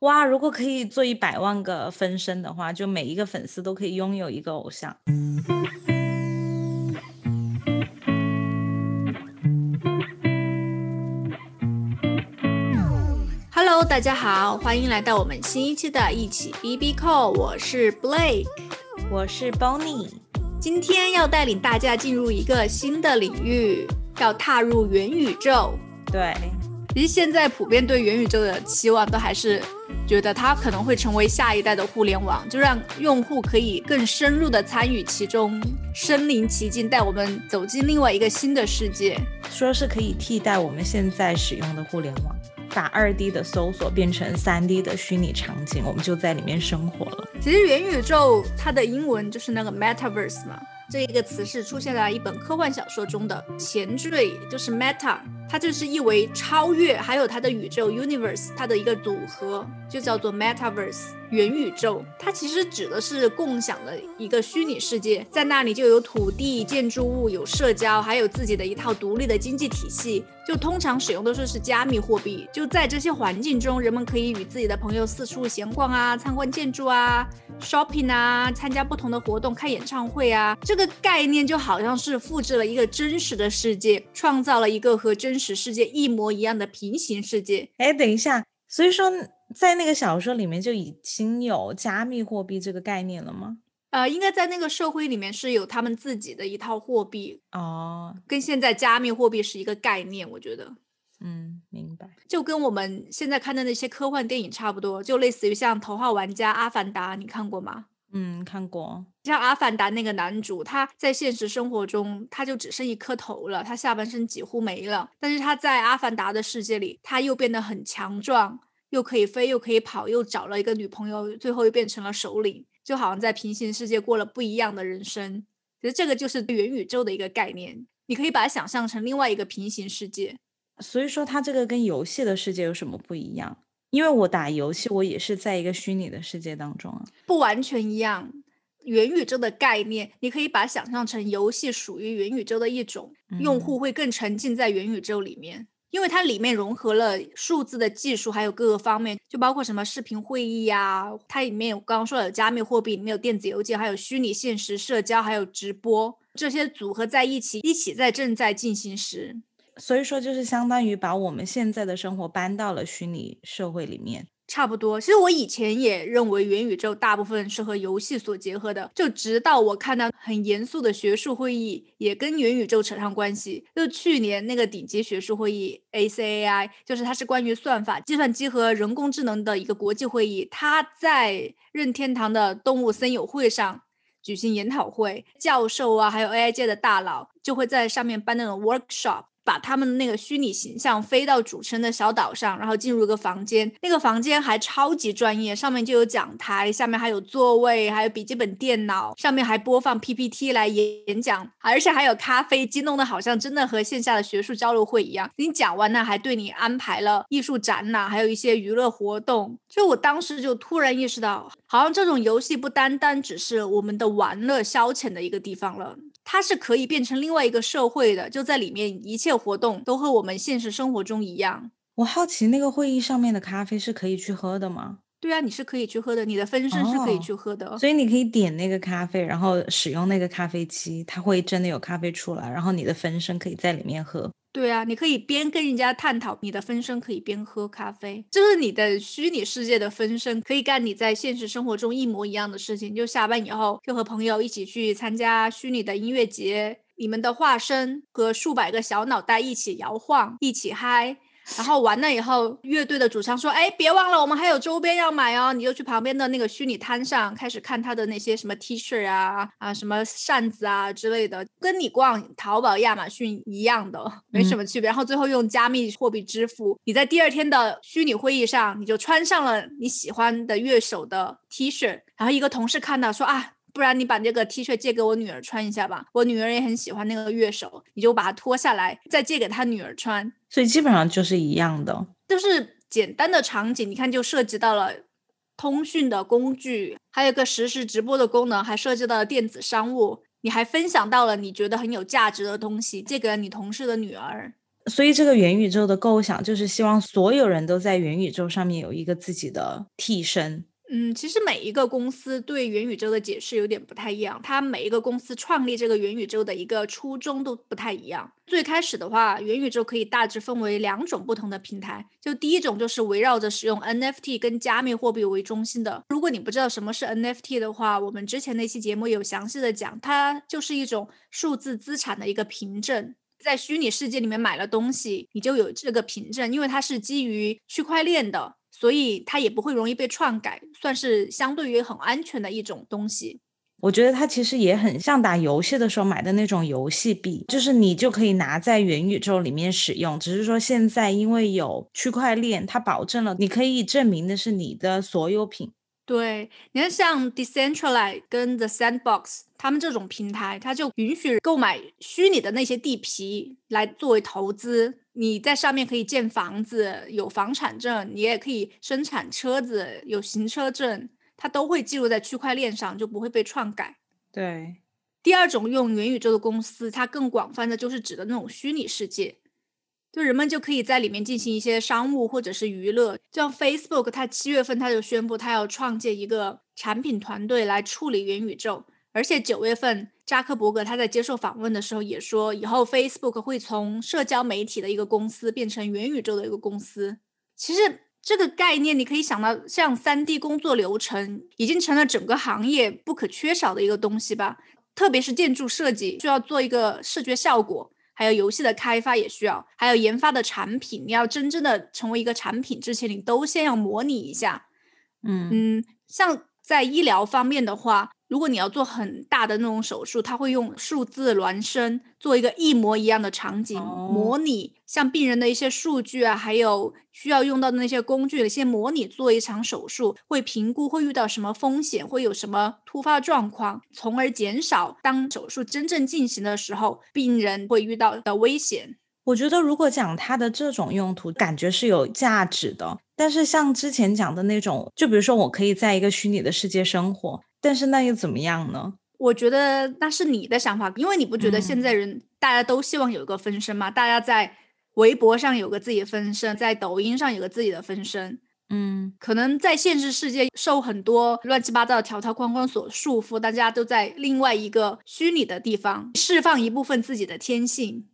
哇，如果可以做一百万个分身的话，就每一个粉丝都可以拥有一个偶像。Hello，大家好，欢迎来到我们新一期的一起 B B Call，我是 Blake，我是 Bonnie，今天要带领大家进入一个新的领域，要踏入元宇宙。对，其实现在普遍对元宇宙的期望都还是。觉得它可能会成为下一代的互联网，就让用户可以更深入的参与其中，身临其境，带我们走进另外一个新的世界。说是可以替代我们现在使用的互联网，把二 D 的搜索变成三 D 的虚拟场景，我们就在里面生活了。其实元宇宙它的英文就是那个 Metaverse 嘛，这一个词是出现在一本科幻小说中的前缀，就是 Meta。它就是意为超越，还有它的宇宙 universe，它的一个组合就叫做 metaverse 元宇宙。它其实指的是共享的一个虚拟世界，在那里就有土地、建筑物、有社交，还有自己的一套独立的经济体系。就通常使用的是是加密货币。就在这些环境中，人们可以与自己的朋友四处闲逛啊，参观建筑啊，shopping 啊，参加不同的活动，开演唱会啊。这个概念就好像是复制了一个真实的世界，创造了一个和真。真实世界一模一样的平行世界。哎，等一下，所以说在那个小说里面就已经有加密货币这个概念了吗？呃，应该在那个社会里面是有他们自己的一套货币哦，跟现在加密货币是一个概念，我觉得。嗯，明白。就跟我们现在看的那些科幻电影差不多，就类似于像《头号玩家》《阿凡达》，你看过吗？嗯，看过。像《阿凡达》那个男主，他在现实生活中他就只剩一颗头了，他下半身几乎没了。但是他在《阿凡达》的世界里，他又变得很强壮，又可以飞，又可以跑，又找了一个女朋友，最后又变成了首领，就好像在平行世界过了不一样的人生。其实这个就是元宇宙的一个概念，你可以把它想象成另外一个平行世界。所以说，它这个跟游戏的世界有什么不一样？因为我打游戏，我也是在一个虚拟的世界当中啊，不完全一样。元宇宙的概念，你可以把它想象成游戏属于元宇宙的一种，用户会更沉浸在元宇宙里面，因为它里面融合了数字的技术，还有各个方面，就包括什么视频会议呀，它里面有刚刚说的加密货币，里面有电子邮件，还有虚拟现实社交，还有直播，这些组合在一起，一起在正在进行时。所以说，就是相当于把我们现在的生活搬到了虚拟社会里面，差不多。其实我以前也认为元宇宙大部分是和游戏所结合的，就直到我看到很严肃的学术会议也跟元宇宙扯上关系。就去年那个顶级学术会议 ACAI，就是它是关于算法、计算机和人工智能的一个国际会议，它在任天堂的动物森友会上举行研讨会，教授啊，还有 AI 界的大佬就会在上面办那种 workshop。把他们的那个虚拟形象飞到主持人的小岛上，然后进入一个房间。那个房间还超级专业，上面就有讲台，下面还有座位，还有笔记本电脑，上面还播放 PPT 来演讲，而且还有咖啡机，弄得好像真的和线下的学术交流会一样。你讲完呢，还对你安排了艺术展览，还有一些娱乐活动。就我当时就突然意识到，好像这种游戏不单单只是我们的玩乐消遣的一个地方了。它是可以变成另外一个社会的，就在里面，一切活动都和我们现实生活中一样。我好奇，那个会议上面的咖啡是可以去喝的吗？对啊，你是可以去喝的，你的分身是可以去喝的。所以你可以点那个咖啡，然后使用那个咖啡机，它会真的有咖啡出来，然后你的分身可以在里面喝。对啊，你可以边跟人家探讨，你的分身可以边喝咖啡，就是你的虚拟世界的分身可以干你在现实生活中一模一样的事情。就下班以后，就和朋友一起去参加虚拟的音乐节，你们的化身和数百个小脑袋一起摇晃，一起嗨。然后完了以后，乐队的主唱说：“哎，别忘了，我们还有周边要买哦！”你就去旁边的那个虚拟摊上，开始看他的那些什么 T 恤啊、啊什么扇子啊之类的，跟你逛淘宝、亚马逊一样的，没什么区别。然后最后用加密货币支付。你在第二天的虚拟会议上，你就穿上了你喜欢的乐手的 T 恤，然后一个同事看到说：“啊。”不然你把这个 T 恤借给我女儿穿一下吧，我女儿也很喜欢那个乐手，你就把它脱下来再借给她女儿穿。所以基本上就是一样的，就是简单的场景，你看就涉及到了通讯的工具，还有个实时直播的功能，还涉及到了电子商务，你还分享到了你觉得很有价值的东西，借给了你同事的女儿。所以这个元宇宙的构想就是希望所有人都在元宇宙上面有一个自己的替身。嗯，其实每一个公司对元宇宙的解释有点不太一样，它每一个公司创立这个元宇宙的一个初衷都不太一样。最开始的话，元宇宙可以大致分为两种不同的平台，就第一种就是围绕着使用 NFT 跟加密货币为中心的。如果你不知道什么是 NFT 的话，我们之前那期节目有详细的讲，它就是一种数字资产的一个凭证，在虚拟世界里面买了东西，你就有这个凭证，因为它是基于区块链的。所以它也不会容易被篡改，算是相对于很安全的一种东西。我觉得它其实也很像打游戏的时候买的那种游戏币，就是你就可以拿在元宇宙里面使用。只是说现在因为有区块链，它保证了你可以证明的是你的所有品。对，你看像 Decentralize 跟 The Sandbox，他们这种平台，它就允许购买虚拟的那些地皮来作为投资。你在上面可以建房子，有房产证，你也可以生产车子，有行车证，它都会记录在区块链上，就不会被篡改。对，第二种用元宇宙的公司，它更广泛的就是指的那种虚拟世界，就人们就可以在里面进行一些商务或者是娱乐。就像 Facebook，它七月份它就宣布，它要创建一个产品团队来处理元宇宙。而且九月份，扎克伯格他在接受访问的时候也说，以后 Facebook 会从社交媒体的一个公司变成元宇宙的一个公司。其实这个概念，你可以想到，像三 D 工作流程已经成了整个行业不可缺少的一个东西吧。特别是建筑设计需要做一个视觉效果，还有游戏的开发也需要，还有研发的产品，你要真正的成为一个产品之前，你都先要模拟一下。嗯嗯，像在医疗方面的话。如果你要做很大的那种手术，它会用数字孪生做一个一模一样的场景模拟，像病人的一些数据啊，还有需要用到的那些工具，先模拟做一场手术，会评估会遇到什么风险，会有什么突发状况，从而减少当手术真正进行的时候，病人会遇到的危险。我觉得，如果讲它的这种用途，感觉是有价值的。但是像之前讲的那种，就比如说我可以在一个虚拟的世界生活，但是那又怎么样呢？我觉得那是你的想法，因为你不觉得现在人大家都希望有一个分身吗？大家在微博上有个自己的分身，在抖音上有个自己的分身，嗯，可能在现实世界受很多乱七八糟的条条框框所束缚，大家都在另外一个虚拟的地方释放一部分自己的天性。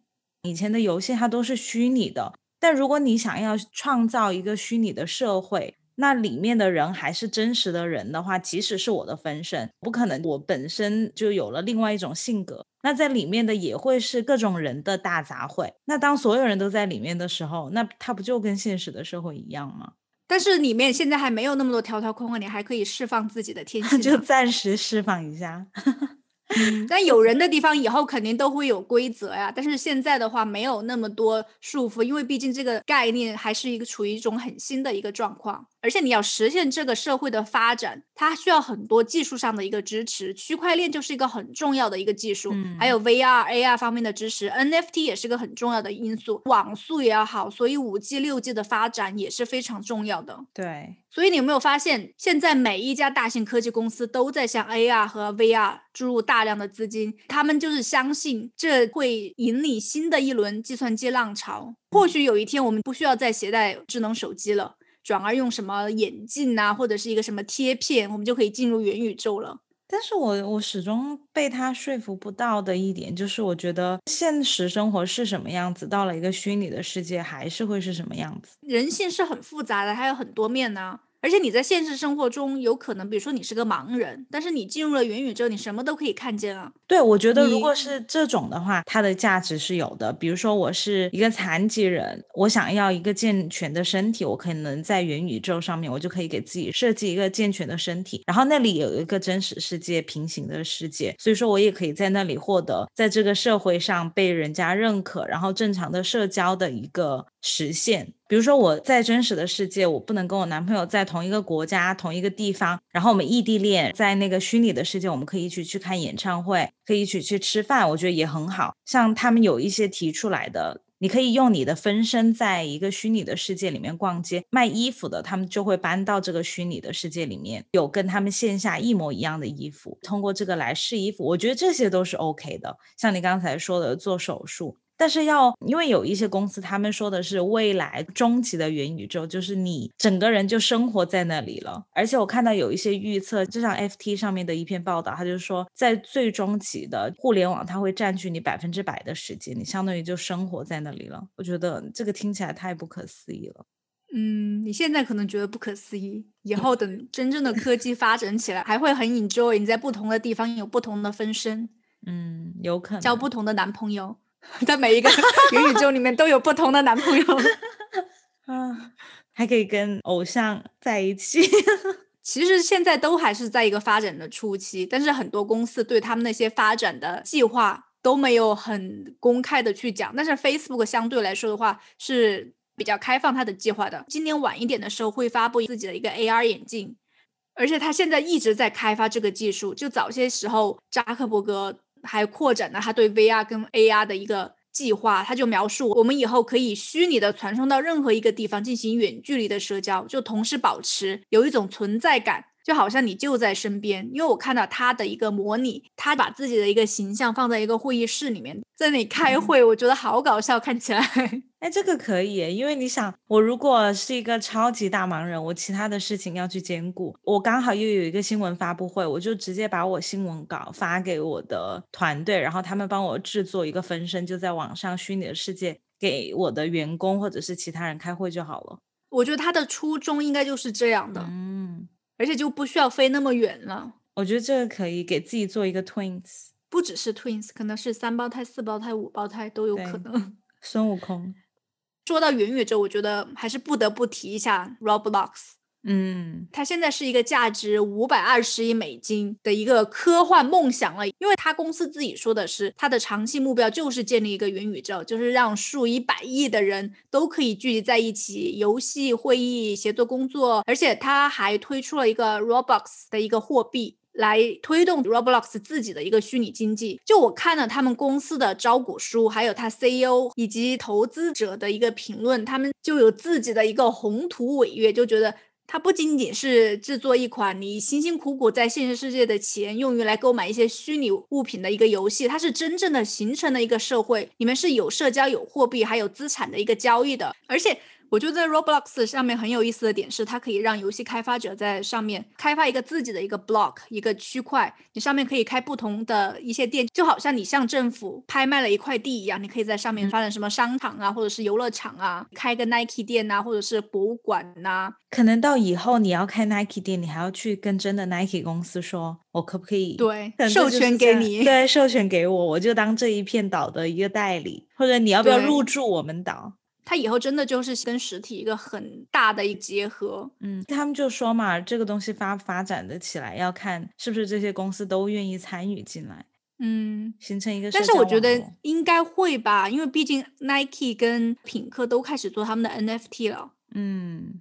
以前的游戏它都是虚拟的，但如果你想要创造一个虚拟的社会，那里面的人还是真实的人的话，即使是我的分身，不可能我本身就有了另外一种性格。那在里面的也会是各种人的大杂烩。那当所有人都在里面的时候，那它不就跟现实的社会一样吗？但是里面现在还没有那么多条条框框，你还可以释放自己的天 性，就暂时释放一下。嗯，但有人的地方以后肯定都会有规则呀。但是现在的话没有那么多束缚，因为毕竟这个概念还是一个处于一种很新的一个状况。而且你要实现这个社会的发展，它需要很多技术上的一个支持。区块链就是一个很重要的一个技术，还有 VR、AR 方面的支持，NFT 也是个很重要的因素。网速也要好，所以五 G、六 G 的发展也是非常重要的。对。所以你有没有发现，现在每一家大型科技公司都在向 AR 和 VR 注入大量的资金？他们就是相信这会引领新的一轮计算机浪潮。或许有一天，我们不需要再携带智能手机了，转而用什么眼镜啊，或者是一个什么贴片，我们就可以进入元宇宙了。但是我我始终被他说服不到的一点，就是我觉得现实生活是什么样子，到了一个虚拟的世界，还是会是什么样子。人性是很复杂的，还有很多面呢。而且你在现实生活中有可能，比如说你是个盲人，但是你进入了元宇宙，你什么都可以看见啊。对，我觉得如果是这种的话，它的价值是有的。比如说我是一个残疾人，我想要一个健全的身体，我可能在元宇宙上面，我就可以给自己设计一个健全的身体，然后那里有一个真实世界平行的世界，所以说我也可以在那里获得在这个社会上被人家认可，然后正常的社交的一个实现。比如说我在真实的世界，我不能跟我男朋友在同一个国家、同一个地方，然后我们异地恋，在那个虚拟的世界，我们可以一起去看演唱会，可以一起去吃饭，我觉得也很好。像他们有一些提出来的，你可以用你的分身在一个虚拟的世界里面逛街，卖衣服的，他们就会搬到这个虚拟的世界里面，有跟他们线下一模一样的衣服，通过这个来试衣服，我觉得这些都是 OK 的。像你刚才说的做手术。但是要因为有一些公司他们说的是未来终极的元宇宙，就是你整个人就生活在那里了。而且我看到有一些预测，就像 FT 上面的一篇报道，他就说在最终极的互联网，它会占据你百分之百的时间，你相当于就生活在那里了。我觉得这个听起来太不可思议了。嗯，你现在可能觉得不可思议，以后等真正的科技发展起来，还会很 enjoy。你在不同的地方有不同的分身，嗯，有可能交不同的男朋友，在每一个元宇宙里面都有不同的男朋友嗯，还可以跟偶像在一起。其实现在都还是在一个发展的初期，但是很多公司对他们那些发展的计划都没有很公开的去讲。但是 Facebook 相对来说的话是。比较开放它的计划的，今年晚一点的时候会发布自己的一个 AR 眼镜，而且他现在一直在开发这个技术。就早些时候，扎克伯格还扩展了他对 VR 跟 AR 的一个计划，他就描述我们以后可以虚拟的传送到任何一个地方进行远距离的社交，就同时保持有一种存在感。就好像你就在身边，因为我看到他的一个模拟，他把自己的一个形象放在一个会议室里面，在那里开会，我觉得好搞笑，看起来。哎，这个可以，因为你想，我如果是一个超级大忙人，我其他的事情要去兼顾，我刚好又有一个新闻发布会，我就直接把我新闻稿发给我的团队，然后他们帮我制作一个分身，就在网上虚拟的世界给我的员工或者是其他人开会就好了。我觉得他的初衷应该就是这样的。嗯。而且就不需要飞那么远了。我觉得这个可以给自己做一个 twins，不只是 twins，可能是三胞胎、四胞胎、五胞胎都有可能。孙悟空。说到元宇宙，我觉得还是不得不提一下 Roblox。嗯，它现在是一个价值五百二十亿美金的一个科幻梦想了，因为它公司自己说的是，它的长期目标就是建立一个元宇宙，就是让数以百亿的人都可以聚集在一起，游戏、会议、协作、工作，而且它还推出了一个 Roblox 的一个货币，来推动 Roblox 自己的一个虚拟经济。就我看了他们公司的招股书，还有他 CEO 以及投资者的一个评论，他们就有自己的一个宏图伟业，就觉得。它不仅仅是制作一款你辛辛苦苦在现实世界的钱用于来购买一些虚拟物品的一个游戏，它是真正的形成了一个社会，你们是有社交、有货币、还有资产的一个交易的，而且。我觉得 Roblox 上面很有意思的点是，它可以让游戏开发者在上面开发一个自己的一个 block 一个区块，你上面可以开不同的一些店，就好像你向政府拍卖了一块地一样，你可以在上面发展什么商场啊，或者是游乐场啊，开个 Nike 店呐，或者是博物馆呐。可能到以后你要开 Nike 店，你还要去跟真的 Nike 公司说，我可不可以对授权给你？对，授权给我，我就当这一片岛的一个代理，或者你要不要入驻我们岛？它以后真的就是跟实体一个很大的一结合，嗯，他们就说嘛，这个东西发发展的起来，要看是不是这些公司都愿意参与进来，嗯，形成一个。但是我觉得应该会吧，因为毕竟 Nike 跟品客都开始做他们的 NFT 了，嗯。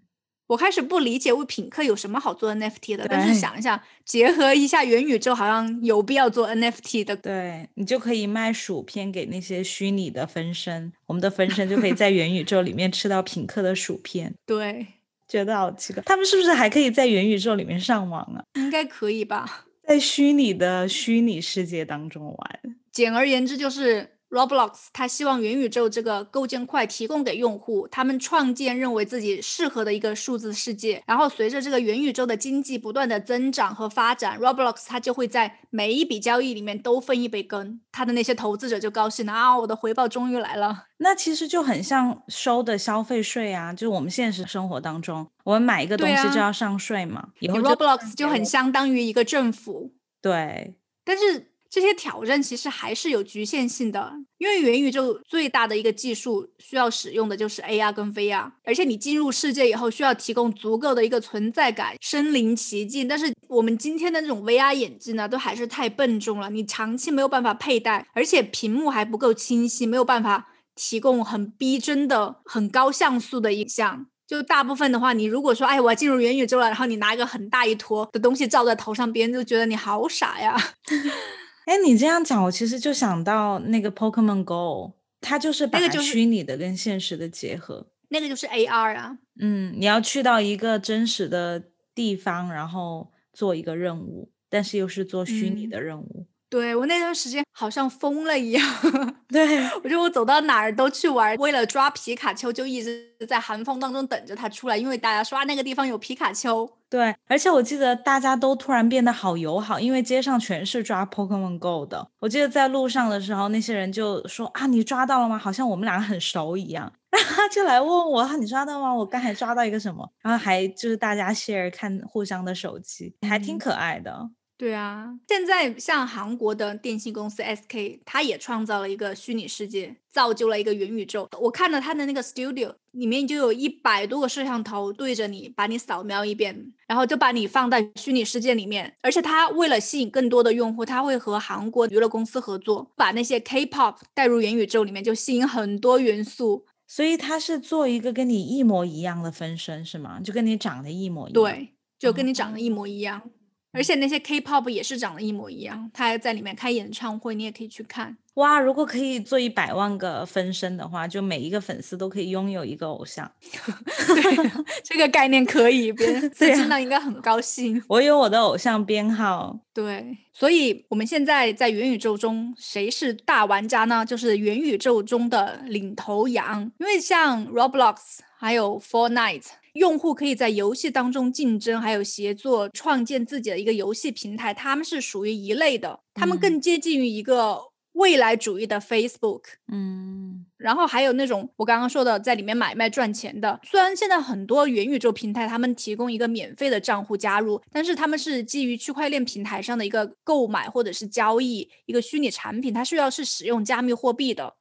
我开始不理解为品客有什么好做 NFT 的，但是想一想，结合一下元宇宙，好像有必要做 NFT 的。对你就可以卖薯片给那些虚拟的分身，我们的分身就可以在元宇宙里面吃到品客的薯片。对，觉得好奇怪，他们是不是还可以在元宇宙里面上网啊？应该可以吧，在虚拟的虚拟世界当中玩。简而言之，就是。Roblox，他希望元宇宙这个构建块提供给用户，他们创建认为自己适合的一个数字世界。然后随着这个元宇宙的经济不断的增长和发展，Roblox 它就会在每一笔交易里面都分一杯羹。他的那些投资者就高兴了啊，我的回报终于来了。那其实就很像收的消费税啊，就是我们现实生活当中，我们买一个东西就要上税嘛。以后 Roblox 就很相当于一个政府。对，但是。这些挑战其实还是有局限性的，因为元宇宙最大的一个技术需要使用的就是 AR 跟 VR，而且你进入世界以后需要提供足够的一个存在感，身临其境。但是我们今天的这种 VR 眼镜呢，都还是太笨重了，你长期没有办法佩戴，而且屏幕还不够清晰，没有办法提供很逼真的、很高像素的影像。就大部分的话，你如果说，哎，我要进入元宇宙了，然后你拿一个很大一坨的东西罩在头上，别人就觉得你好傻呀。哎，你这样讲，我其实就想到那个 Pokemon Go，它就是把虚拟的跟现实的结合。那个就是 AR 啊。嗯，你要去到一个真实的地方，然后做一个任务，但是又是做虚拟的任务。对我那段时间好像疯了一样，对我觉得我走到哪儿都去玩，为了抓皮卡丘就一直在寒风当中等着它出来，因为大家说啊那个地方有皮卡丘。对，而且我记得大家都突然变得好友好，因为街上全是抓 Pokemon Go 的。我记得在路上的时候，那些人就说啊你抓到了吗？好像我们俩很熟一样，然后他就来问我啊你抓到吗？我刚才抓到一个什么？然后还就是大家 share 看互相的手机，还挺可爱的。对啊，现在像韩国的电信公司 SK，它也创造了一个虚拟世界，造就了一个元宇宙。我看了它的那个 studio，里面就有一百多个摄像头对着你，把你扫描一遍，然后就把你放在虚拟世界里面。而且它为了吸引更多的用户，它会和韩国娱乐公司合作，把那些 K-pop 带入元宇宙里面，就吸引很多元素。所以它是做一个跟你一模一样的分身，是吗？就跟你长得一模一样。对，就跟你长得一模一样。而且那些 K-pop 也是长得一模一样，他还在里面开演唱会，你也可以去看。哇，如果可以做一百万个分身的话，就每一个粉丝都可以拥有一个偶像。对，这个概念可以，别 人听到应该很高兴。我有我的偶像编号。对，所以我们现在在元宇宙中，谁是大玩家呢？就是元宇宙中的领头羊，因为像 Roblox 还有 Fortnite。用户可以在游戏当中竞争，还有协作创建自己的一个游戏平台，他们是属于一类的，他们更接近于一个未来主义的 Facebook。嗯，然后还有那种我刚刚说的在里面买卖赚钱的，虽然现在很多元宇宙平台他们提供一个免费的账户加入，但是他们是基于区块链平台上的一个购买或者是交易一个虚拟产品，它需要是使用加密货币的，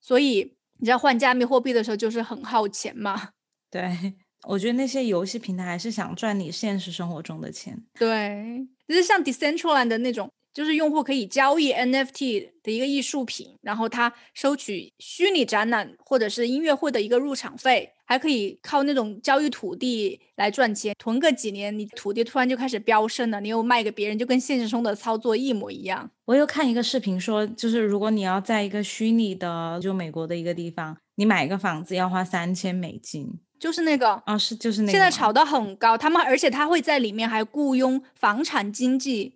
所以你知道换加密货币的时候就是很耗钱嘛。对。我觉得那些游戏平台还是想赚你现实生活中的钱。对，就是像 Decentraland 的那种，就是用户可以交易 NFT 的一个艺术品，然后他收取虚拟展览或者是音乐会的一个入场费，还可以靠那种交易土地来赚钱。囤个几年，你土地突然就开始飙升了，你又卖给别人，就跟现实中的操作一模一样。我又看一个视频说，就是如果你要在一个虚拟的，就美国的一个地方，你买一个房子要花三千美金。就是那个啊，是就是那个。现在炒得很高，他们而且他会在里面还雇佣房产经纪，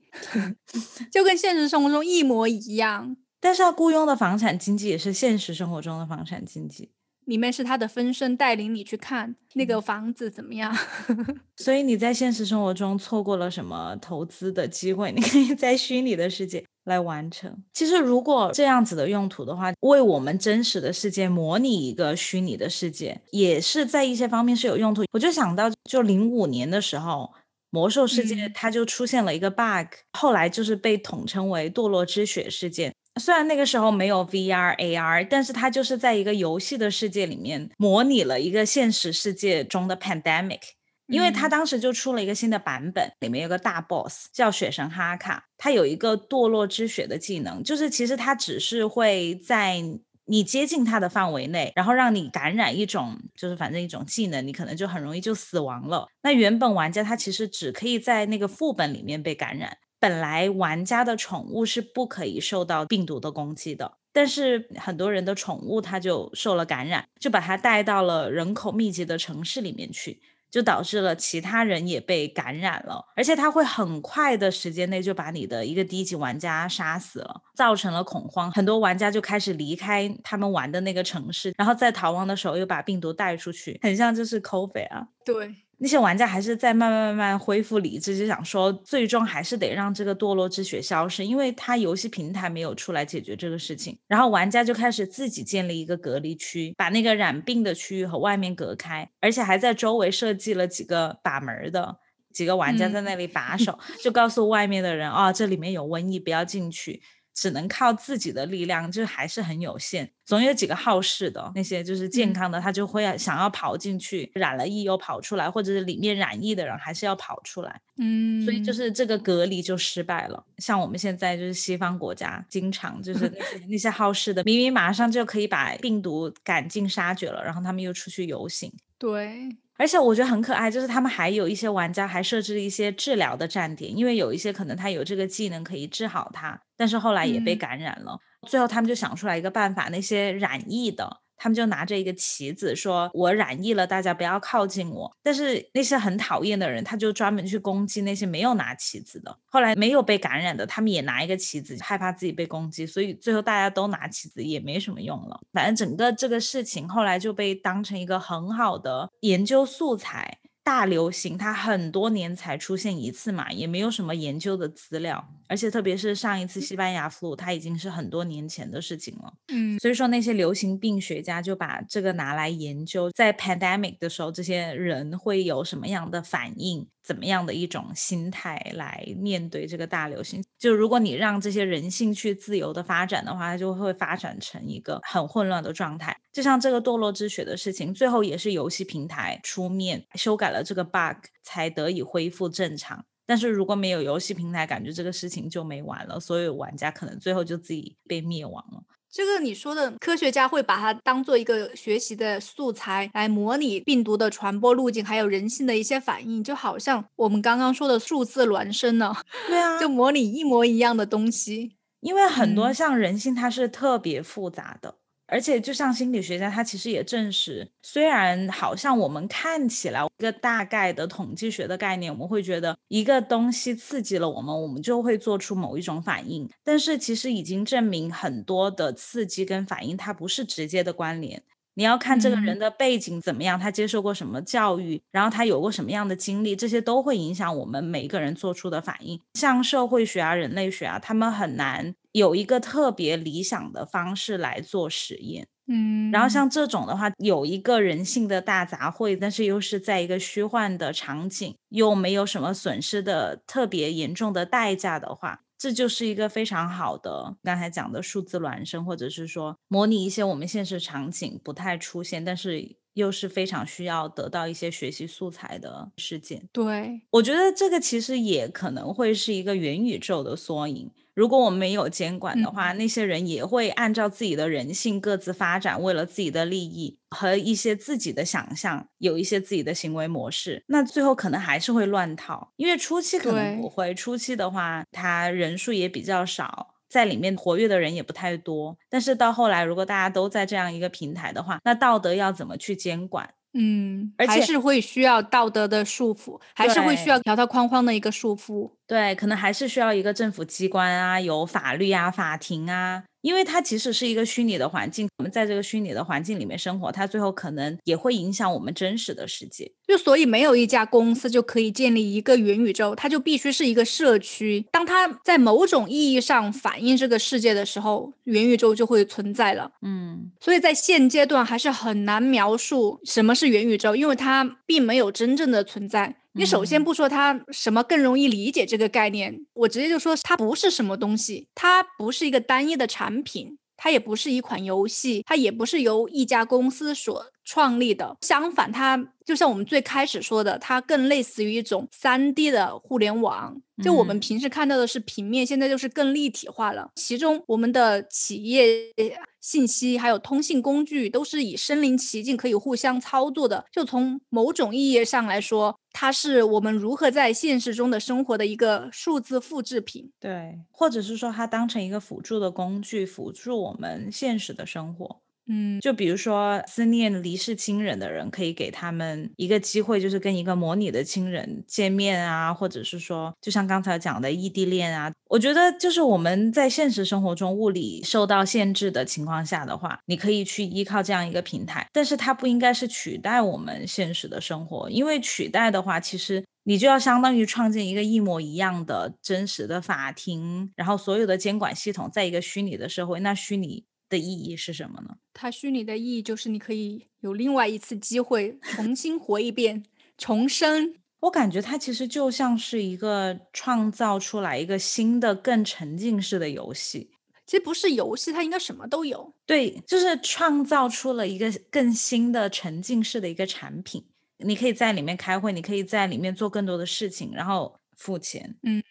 就跟现实生活中一模一样。但是他雇佣的房产经纪也是现实生活中的房产经纪。里面是他的分身带领你去看那个房子怎么样，所以你在现实生活中错过了什么投资的机会，你可以在虚拟的世界来完成。其实如果这样子的用途的话，为我们真实的世界模拟一个虚拟的世界，也是在一些方面是有用途。我就想到，就零五年的时候，魔兽世界它就出现了一个 bug，后来就是被统称为堕落之血事件。虽然那个时候没有 VR AR，但是它就是在一个游戏的世界里面模拟了一个现实世界中的 pandemic。因为他当时就出了一个新的版本，里面有个大 boss 叫雪神哈卡，他有一个堕落之雪的技能，就是其实他只是会在你接近他的范围内，然后让你感染一种，就是反正一种技能，你可能就很容易就死亡了。那原本玩家他其实只可以在那个副本里面被感染。本来玩家的宠物是不可以受到病毒的攻击的，但是很多人的宠物它就受了感染，就把它带到了人口密集的城市里面去，就导致了其他人也被感染了，而且他会很快的时间内就把你的一个低级玩家杀死了，造成了恐慌，很多玩家就开始离开他们玩的那个城市，然后在逃亡的时候又把病毒带出去，很像就是 COVID 啊，对。那些玩家还是在慢慢慢慢恢复理智，就想说，最终还是得让这个堕落之血消失，因为他游戏平台没有出来解决这个事情。然后玩家就开始自己建立一个隔离区，把那个染病的区域和外面隔开，而且还在周围设计了几个把门的几个玩家在那里把守，就告诉外面的人啊，这里面有瘟疫，不要进去。只能靠自己的力量，就还是很有限。总有几个好事的那些就是健康的，他就会想要跑进去，染了疫又跑出来，或者是里面染疫的人还是要跑出来。嗯，所以就是这个隔离就失败了。像我们现在就是西方国家，经常就 是那些那些好事的，明明马上就可以把病毒赶尽杀绝了，然后他们又出去游行。对。而且我觉得很可爱，就是他们还有一些玩家还设置了一些治疗的站点，因为有一些可能他有这个技能可以治好他，但是后来也被感染了。最后他们就想出来一个办法，那些染疫的他们就拿着一个旗子说：“我染疫了，大家不要靠近我。”但是那些很讨厌的人，他就专门去攻击那些没有拿旗子的。后来没有被感染的，他们也拿一个旗子，害怕自己被攻击，所以最后大家都拿旗子也没什么用了。反正整个这个事情后来就被当成一个很好的研究素材。大流行它很多年才出现一次嘛，也没有什么研究的资料，而且特别是上一次西班牙 flu，它已经是很多年前的事情了。嗯，所以说那些流行病学家就把这个拿来研究，在 pandemic 的时候，这些人会有什么样的反应。怎么样的一种心态来面对这个大流行？就如果你让这些人性去自由的发展的话，它就会发展成一个很混乱的状态。就像这个堕落之血的事情，最后也是游戏平台出面修改了这个 bug，才得以恢复正常。但是如果没有游戏平台，感觉这个事情就没完了，所有玩家可能最后就自己被灭亡了。这个你说的科学家会把它当做一个学习的素材来模拟病毒的传播路径，还有人性的一些反应，就好像我们刚刚说的数字孪生呢，对啊，就模拟一模一样的东西。因为很多像人性，它是特别复杂的。而且，就像心理学家，他其实也证实，虽然好像我们看起来一个大概的统计学的概念，我们会觉得一个东西刺激了我们，我们就会做出某一种反应。但是，其实已经证明很多的刺激跟反应，它不是直接的关联。你要看这个人的背景怎么样，他接受过什么教育，然后他有过什么样的经历，这些都会影响我们每一个人做出的反应。像社会学啊、人类学啊，他们很难。有一个特别理想的方式来做实验，嗯，然后像这种的话，有一个人性的大杂烩，但是又是在一个虚幻的场景，又没有什么损失的特别严重的代价的话，这就是一个非常好的刚才讲的数字孪生，或者是说模拟一些我们现实场景不太出现，但是又是非常需要得到一些学习素材的事件。对，我觉得这个其实也可能会是一个元宇宙的缩影。如果我们没有监管的话，那些人也会按照自己的人性各自发展，为了自己的利益和一些自己的想象，有一些自己的行为模式。那最后可能还是会乱套，因为初期可能不会，初期的话，他人数也比较少，在里面活跃的人也不太多。但是到后来，如果大家都在这样一个平台的话，那道德要怎么去监管？嗯，而且是会需要道德的束缚，还是会需要条条框框的一个束缚。对，可能还是需要一个政府机关啊，有法律啊，法庭啊。因为它其实是一个虚拟的环境，我们在这个虚拟的环境里面生活，它最后可能也会影响我们真实的世界。就所以没有一家公司就可以建立一个元宇宙，它就必须是一个社区。当它在某种意义上反映这个世界的时候，元宇宙就会存在了。嗯，所以在现阶段还是很难描述什么是元宇宙，因为它并没有真正的存在。你首先不说它什么更容易理解这个概念，我直接就说它不是什么东西，它不是一个单一的产品，它也不是一款游戏，它也不是由一家公司所创立的。相反，它就像我们最开始说的，它更类似于一种三 D 的互联网。就我们平时看到的是平面，现在就是更立体化了。其中，我们的企业信息还有通信工具都是以身临其境，可以互相操作的。就从某种意义上来说，它是我们如何在现实中的生活的一个数字复制品。对，或者是说它当成一个辅助的工具，辅助我们现实的生活。嗯，就比如说思念离世亲人的人，可以给他们一个机会，就是跟一个模拟的亲人见面啊，或者是说，就像刚才讲的异地恋啊，我觉得就是我们在现实生活中物理受到限制的情况下的话，你可以去依靠这样一个平台，但是它不应该是取代我们现实的生活，因为取代的话，其实你就要相当于创建一个一模一样的真实的法庭，然后所有的监管系统在一个虚拟的社会，那虚拟。的意义是什么呢？它虚拟的意义就是你可以有另外一次机会重新活一遍，重生。我感觉它其实就像是一个创造出来一个新的、更沉浸式的游戏。其实不是游戏，它应该什么都有。对，就是创造出了一个更新的沉浸式的一个产品。你可以在里面开会，你可以在里面做更多的事情，然后付钱。嗯，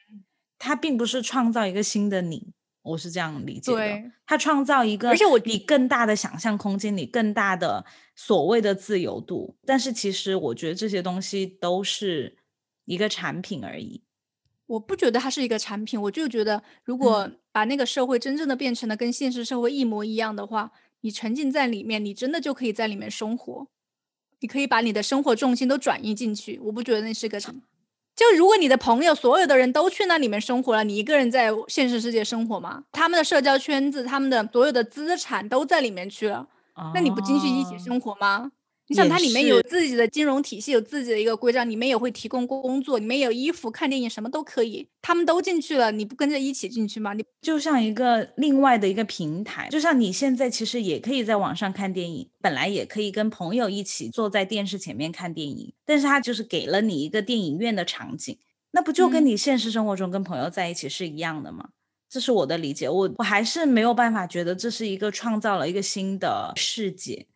它并不是创造一个新的你。我是这样理解的，他创造一个，而且我你更大的想象空间，你更大的所谓的自由度。但是其实我觉得这些东西都是一个产品而已。我不觉得它是一个产品，我就觉得如果把那个社会真正的变成了跟现实社会一模一样的话，你沉浸在里面，你真的就可以在里面生活，你可以把你的生活重心都转移进去。我不觉得那是个。就如果你的朋友所有的人都去那里面生活了，你一个人在现实世界生活吗？他们的社交圈子，他们的所有的资产都在里面去了，那你不进去一起生活吗？你想，它里面有自己的金融体系，有自己的一个规章，里面也会提供工作，里面有衣服、看电影，什么都可以。他们都进去了，你不跟着一起进去吗？你就像一个另外的一个平台，就像你现在其实也可以在网上看电影，本来也可以跟朋友一起坐在电视前面看电影，但是它就是给了你一个电影院的场景，那不就跟你现实生活中跟朋友在一起是一样的吗？这是我的理解，我我还是没有办法觉得这是一个创造了一个新的世界。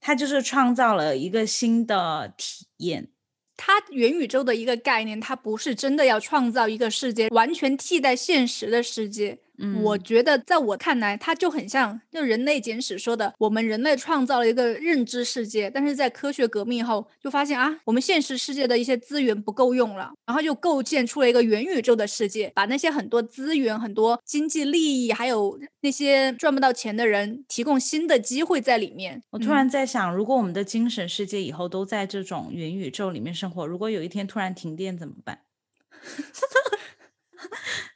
它就是创造了一个新的体验，它元宇宙的一个概念，它不是真的要创造一个世界，完全替代现实的世界。我觉得，在我看来，它就很像就《人类简史》说的，我们人类创造了一个认知世界，但是在科学革命后，就发现啊，我们现实世界的一些资源不够用了，然后就构建出了一个元宇宙的世界，把那些很多资源、很多经济利益，还有那些赚不到钱的人，提供新的机会在里面。我突然在想，如果我们的精神世界以后都在这种元宇宙里面生活，如果有一天突然停电怎么办？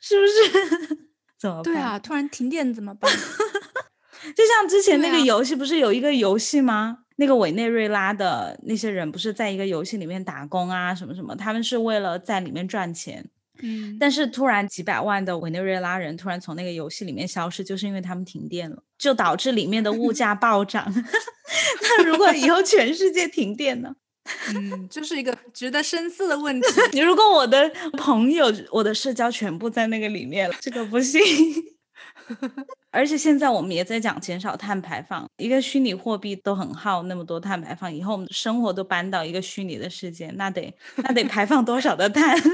是不是？对啊，突然停电怎么办？就像之前那个游戏，不是有一个游戏吗？那个委内瑞拉的那些人不是在一个游戏里面打工啊，什么什么，他们是为了在里面赚钱。嗯，但是突然几百万的委内瑞拉人突然从那个游戏里面消失，就是因为他们停电了，就导致里面的物价暴涨。那如果以后全世界停电呢？嗯，就是一个值得深思的问题。你如果我的朋友、我的社交全部在那个里面了，这个不行。而且现在我们也在讲减少碳排放，一个虚拟货币都很耗那么多碳排放，以后我们生活都搬到一个虚拟的世界，那得那得排放多少的碳？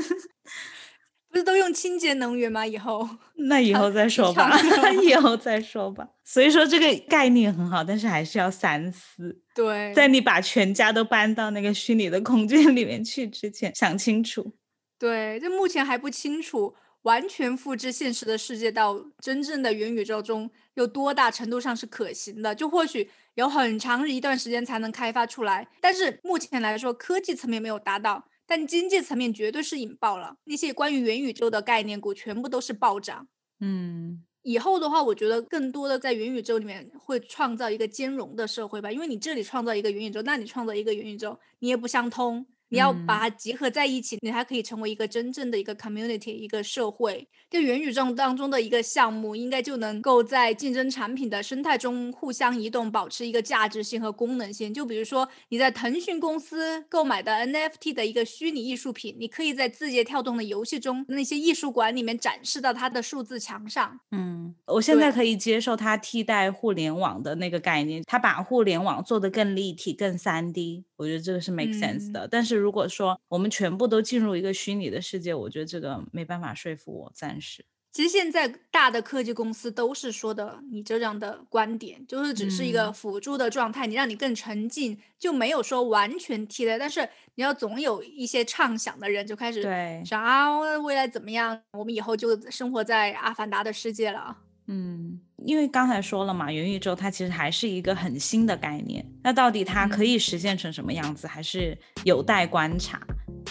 不是都用清洁能源吗？以后 那以后再说吧，以后再说吧。所以说这个概念很好，但是还是要三思。对，在你把全家都搬到那个虚拟的空间里面去之前，想清楚。对，就目前还不清楚，完全复制现实的世界到真正的元宇宙中有多大程度上是可行的？就或许有很长一段时间才能开发出来，但是目前来说，科技层面没有达到。但经济层面绝对是引爆了那些关于元宇宙的概念股，全部都是暴涨。嗯，以后的话，我觉得更多的在元宇宙里面会创造一个兼容的社会吧，因为你这里创造一个元宇宙，那你创造一个元宇宙，你也不相通。你要把它结合在一起，你还可以成为一个真正的一个 community，一个社会。就元宇宙当中的一个项目，应该就能够在竞争产品的生态中互相移动，保持一个价值性和功能性。就比如说你在腾讯公司购买的 NFT 的一个虚拟艺术品，你可以在字节跳动的游戏中那些艺术馆里面展示到它的数字墙上。嗯，我现在可以接受它替代互联网的那个概念，它把互联网做得更立体、更三 D，我觉得这个是 make sense 的。但是如果说我们全部都进入一个虚拟的世界，我觉得这个没办法说服我。暂时，其实现在大的科技公司都是说的你这样的观点，就是只是一个辅助的状态，你让你更沉浸，就没有说完全替代。但是你要总有一些畅想的人就开始想啊，未来怎么样？我们以后就生活在阿凡达的世界了。嗯，因为刚才说了嘛，元宇宙它其实还是一个很新的概念，那到底它可以实现成什么样子，还是有待观察。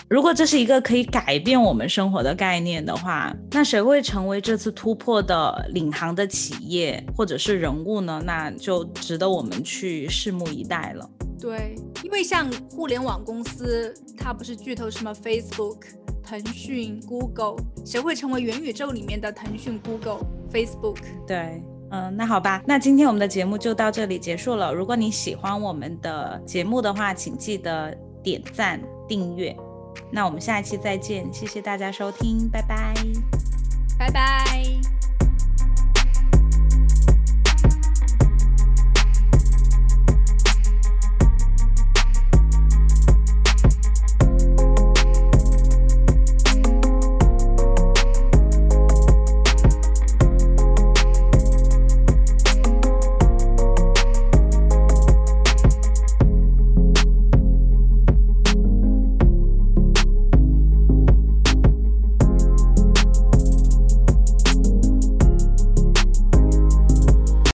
如果这是一个可以改变我们生活的概念的话，那谁会成为这次突破的领航的企业或者是人物呢？那就值得我们去拭目以待了。对，因为像互联网公司，它不是巨头什么 Facebook、腾讯、Google，谁会成为元宇宙里面的腾讯、Google、Facebook？对，嗯，那好吧，那今天我们的节目就到这里结束了。如果你喜欢我们的节目的话，请记得点赞、订阅。那我们下一期再见，谢谢大家收听，拜拜，拜拜。